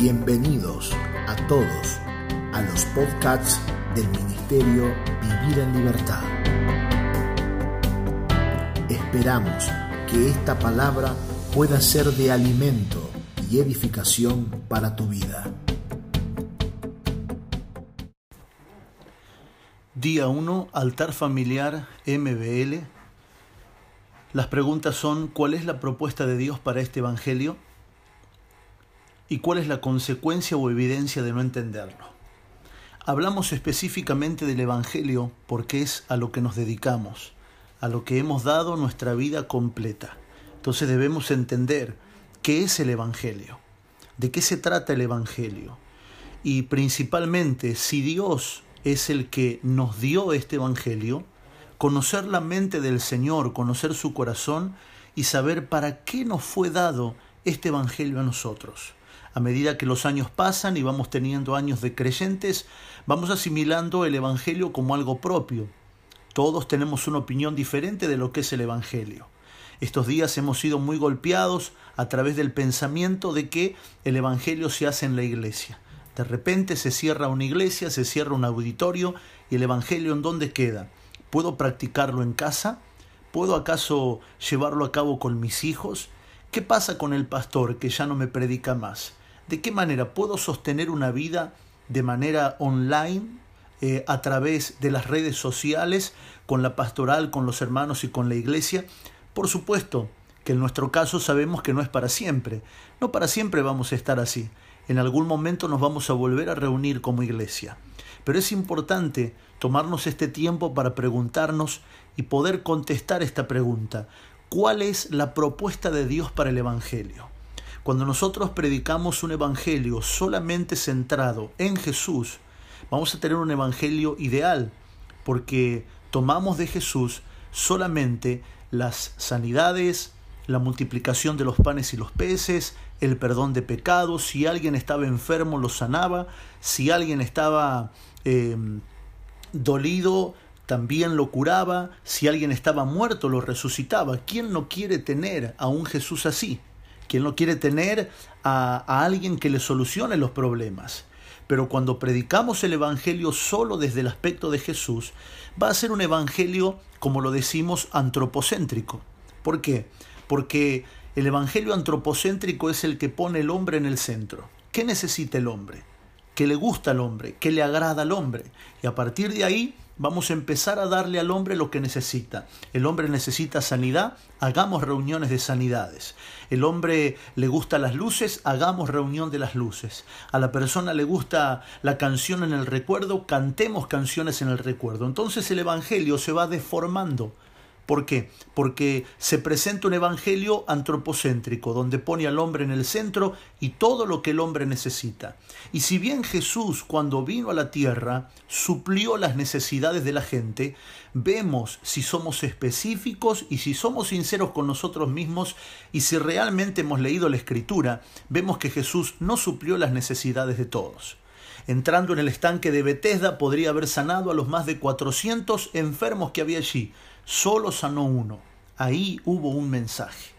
Bienvenidos a todos a los podcasts del Ministerio Vivir en Libertad. Esperamos que esta palabra pueda ser de alimento y edificación para tu vida. Día 1, altar familiar MBL. Las preguntas son, ¿cuál es la propuesta de Dios para este Evangelio? ¿Y cuál es la consecuencia o evidencia de no entenderlo? Hablamos específicamente del Evangelio porque es a lo que nos dedicamos, a lo que hemos dado nuestra vida completa. Entonces debemos entender qué es el Evangelio, de qué se trata el Evangelio. Y principalmente, si Dios es el que nos dio este Evangelio, conocer la mente del Señor, conocer su corazón y saber para qué nos fue dado este Evangelio a nosotros. A medida que los años pasan y vamos teniendo años de creyentes, vamos asimilando el Evangelio como algo propio. Todos tenemos una opinión diferente de lo que es el Evangelio. Estos días hemos sido muy golpeados a través del pensamiento de que el Evangelio se hace en la iglesia. De repente se cierra una iglesia, se cierra un auditorio y el Evangelio en dónde queda? ¿Puedo practicarlo en casa? ¿Puedo acaso llevarlo a cabo con mis hijos? ¿Qué pasa con el pastor que ya no me predica más? ¿De qué manera puedo sostener una vida de manera online eh, a través de las redes sociales, con la pastoral, con los hermanos y con la iglesia? Por supuesto que en nuestro caso sabemos que no es para siempre. No para siempre vamos a estar así. En algún momento nos vamos a volver a reunir como iglesia. Pero es importante tomarnos este tiempo para preguntarnos y poder contestar esta pregunta. ¿Cuál es la propuesta de Dios para el Evangelio? Cuando nosotros predicamos un Evangelio solamente centrado en Jesús, vamos a tener un Evangelio ideal, porque tomamos de Jesús solamente las sanidades, la multiplicación de los panes y los peces, el perdón de pecados, si alguien estaba enfermo lo sanaba, si alguien estaba eh, dolido también lo curaba, si alguien estaba muerto lo resucitaba. ¿Quién no quiere tener a un Jesús así? ¿Quién no quiere tener a, a alguien que le solucione los problemas? Pero cuando predicamos el Evangelio solo desde el aspecto de Jesús, va a ser un Evangelio, como lo decimos, antropocéntrico. ¿Por qué? Porque el Evangelio antropocéntrico es el que pone el hombre en el centro. ¿Qué necesita el hombre? ¿Qué le gusta al hombre? ¿Qué le agrada al hombre? Y a partir de ahí vamos a empezar a darle al hombre lo que necesita. El hombre necesita sanidad, hagamos reuniones de sanidades. El hombre le gusta las luces, hagamos reunión de las luces. A la persona le gusta la canción en el recuerdo, cantemos canciones en el recuerdo. Entonces el Evangelio se va deformando ¿Por qué? Porque se presenta un evangelio antropocéntrico, donde pone al hombre en el centro y todo lo que el hombre necesita. Y si bien Jesús, cuando vino a la tierra, suplió las necesidades de la gente, vemos si somos específicos y si somos sinceros con nosotros mismos y si realmente hemos leído la Escritura, vemos que Jesús no suplió las necesidades de todos. Entrando en el estanque de Bethesda podría haber sanado a los más de 400 enfermos que había allí, solo sanó uno. Ahí hubo un mensaje.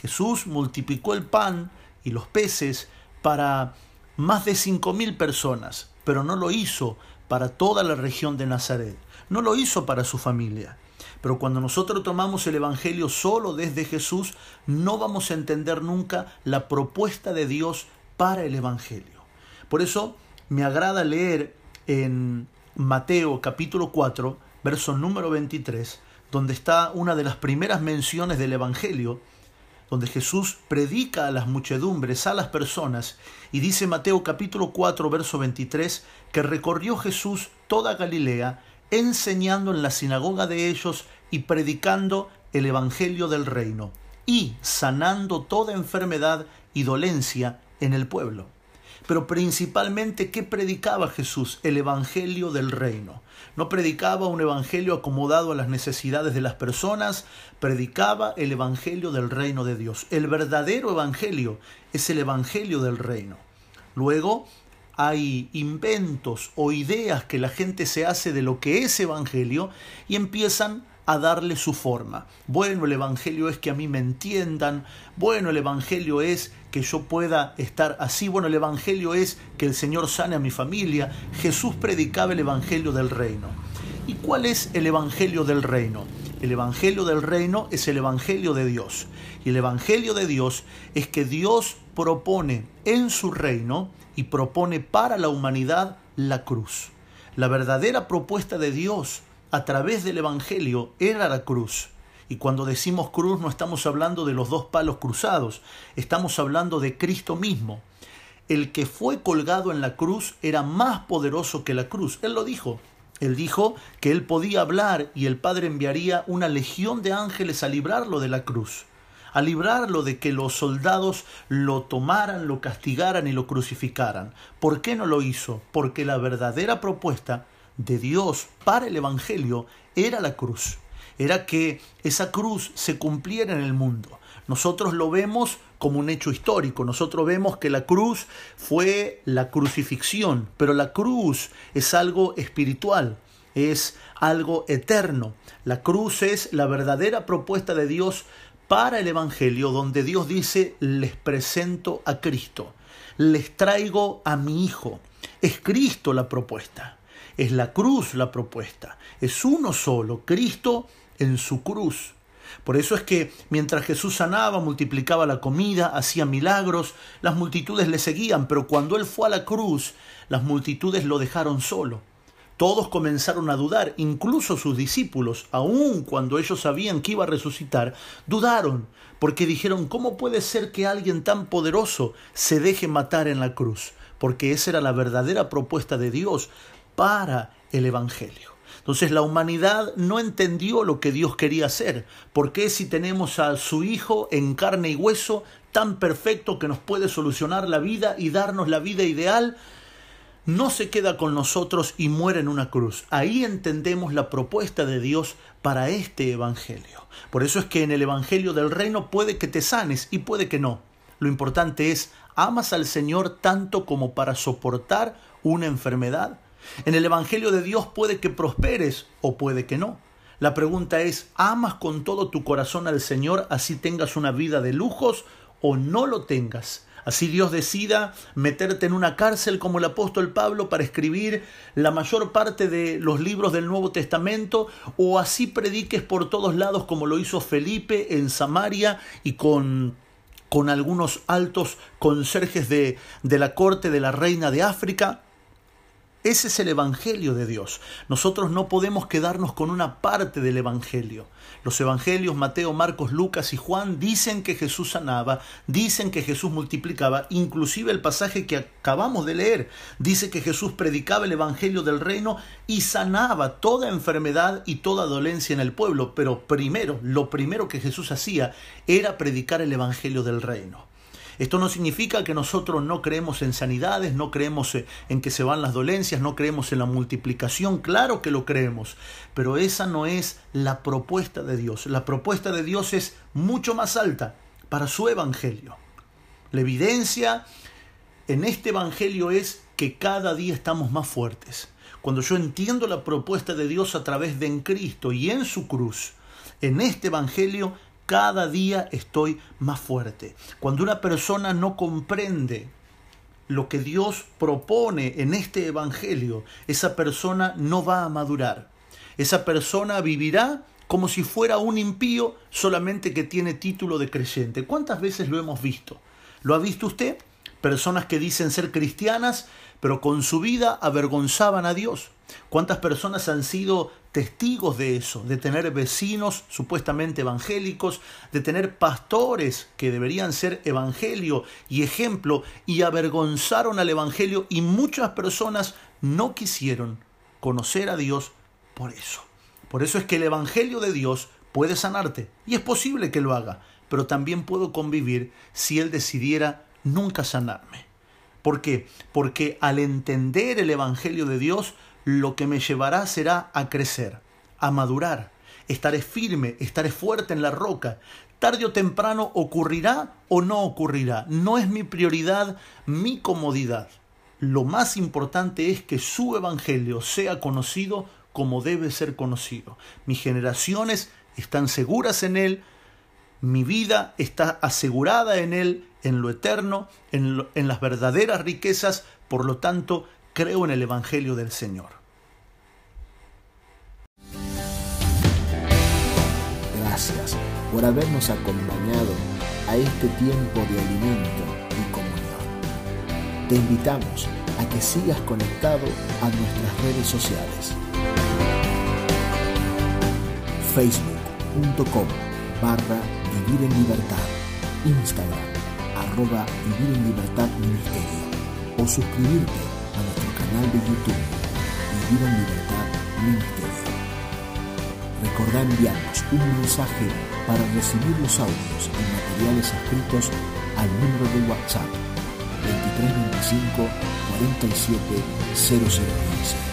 Jesús multiplicó el pan y los peces para más de cinco mil personas, pero no lo hizo para toda la región de Nazaret, no lo hizo para su familia. Pero cuando nosotros tomamos el Evangelio solo desde Jesús, no vamos a entender nunca la propuesta de Dios para el Evangelio. Por eso me agrada leer en Mateo capítulo 4, verso número 23, donde está una de las primeras menciones del Evangelio, donde Jesús predica a las muchedumbres, a las personas, y dice Mateo capítulo 4, verso 23, que recorrió Jesús toda Galilea, enseñando en la sinagoga de ellos y predicando el Evangelio del reino, y sanando toda enfermedad y dolencia en el pueblo. Pero principalmente, ¿qué predicaba Jesús? El Evangelio del reino. No predicaba un Evangelio acomodado a las necesidades de las personas, predicaba el Evangelio del reino de Dios. El verdadero Evangelio es el Evangelio del reino. Luego, hay inventos o ideas que la gente se hace de lo que es Evangelio y empiezan a darle su forma. Bueno, el Evangelio es que a mí me entiendan, bueno, el Evangelio es que yo pueda estar así, bueno, el Evangelio es que el Señor sane a mi familia. Jesús predicaba el Evangelio del reino. ¿Y cuál es el Evangelio del reino? El Evangelio del reino es el Evangelio de Dios. Y el Evangelio de Dios es que Dios propone en su reino y propone para la humanidad la cruz. La verdadera propuesta de Dios a través del Evangelio era la cruz. Y cuando decimos cruz no estamos hablando de los dos palos cruzados, estamos hablando de Cristo mismo. El que fue colgado en la cruz era más poderoso que la cruz. Él lo dijo. Él dijo que él podía hablar y el Padre enviaría una legión de ángeles a librarlo de la cruz, a librarlo de que los soldados lo tomaran, lo castigaran y lo crucificaran. ¿Por qué no lo hizo? Porque la verdadera propuesta de Dios para el Evangelio era la cruz. Era que esa cruz se cumpliera en el mundo. Nosotros lo vemos como un hecho histórico. Nosotros vemos que la cruz fue la crucifixión, pero la cruz es algo espiritual, es algo eterno. La cruz es la verdadera propuesta de Dios para el Evangelio, donde Dios dice, les presento a Cristo, les traigo a mi Hijo. Es Cristo la propuesta, es la cruz la propuesta, es uno solo, Cristo en su cruz. Por eso es que mientras Jesús sanaba, multiplicaba la comida, hacía milagros, las multitudes le seguían, pero cuando Él fue a la cruz, las multitudes lo dejaron solo. Todos comenzaron a dudar, incluso sus discípulos, aun cuando ellos sabían que iba a resucitar, dudaron, porque dijeron, ¿cómo puede ser que alguien tan poderoso se deje matar en la cruz? Porque esa era la verdadera propuesta de Dios para el Evangelio. Entonces la humanidad no entendió lo que Dios quería hacer. ¿Por qué si tenemos a su Hijo en carne y hueso, tan perfecto que nos puede solucionar la vida y darnos la vida ideal, no se queda con nosotros y muere en una cruz. Ahí entendemos la propuesta de Dios para este Evangelio. Por eso es que en el Evangelio del Reino puede que te sanes y puede que no. Lo importante es, ¿amas al Señor tanto como para soportar una enfermedad? En el Evangelio de Dios puede que prosperes o puede que no. La pregunta es, ¿amas con todo tu corazón al Señor así tengas una vida de lujos o no lo tengas? Así Dios decida meterte en una cárcel como el apóstol Pablo para escribir la mayor parte de los libros del Nuevo Testamento o así prediques por todos lados como lo hizo Felipe en Samaria y con con algunos altos conserjes de, de la corte de la reina de África. Ese es el Evangelio de Dios. Nosotros no podemos quedarnos con una parte del Evangelio. Los Evangelios, Mateo, Marcos, Lucas y Juan, dicen que Jesús sanaba, dicen que Jesús multiplicaba, inclusive el pasaje que acabamos de leer dice que Jesús predicaba el Evangelio del reino y sanaba toda enfermedad y toda dolencia en el pueblo. Pero primero, lo primero que Jesús hacía era predicar el Evangelio del reino. Esto no significa que nosotros no creemos en sanidades, no creemos eh, en que se van las dolencias, no creemos en la multiplicación, claro que lo creemos, pero esa no es la propuesta de Dios. La propuesta de Dios es mucho más alta para su evangelio. La evidencia en este evangelio es que cada día estamos más fuertes. Cuando yo entiendo la propuesta de Dios a través de en Cristo y en su cruz, en este evangelio cada día estoy más fuerte. Cuando una persona no comprende lo que Dios propone en este Evangelio, esa persona no va a madurar. Esa persona vivirá como si fuera un impío solamente que tiene título de creyente. ¿Cuántas veces lo hemos visto? ¿Lo ha visto usted? Personas que dicen ser cristianas, pero con su vida avergonzaban a Dios. ¿Cuántas personas han sido testigos de eso? De tener vecinos supuestamente evangélicos, de tener pastores que deberían ser evangelio y ejemplo y avergonzaron al evangelio y muchas personas no quisieron conocer a Dios por eso. Por eso es que el evangelio de Dios puede sanarte y es posible que lo haga, pero también puedo convivir si Él decidiera nunca sanarme. ¿Por qué? Porque al entender el Evangelio de Dios, lo que me llevará será a crecer, a madurar. Estaré firme, estaré fuerte en la roca. Tarde o temprano ocurrirá o no ocurrirá. No es mi prioridad mi comodidad. Lo más importante es que su evangelio sea conocido como debe ser conocido. Mis generaciones están seguras en Él, mi vida está asegurada en Él, en lo eterno, en, en las verdaderas riquezas, por lo tanto, creo en el Evangelio del Señor. Gracias por habernos acompañado a este tiempo de alimento y comunión. Te invitamos a que sigas conectado a nuestras redes sociales. Facebook.com barra Vivir en Libertad. Instagram arroba Vivir en Libertad Ministerio. O suscribirte de YouTube Vivir en Libertad Ministerio. Recordá enviarnos un mensaje para recibir los audios y materiales escritos al número de WhatsApp 2325 47 0015.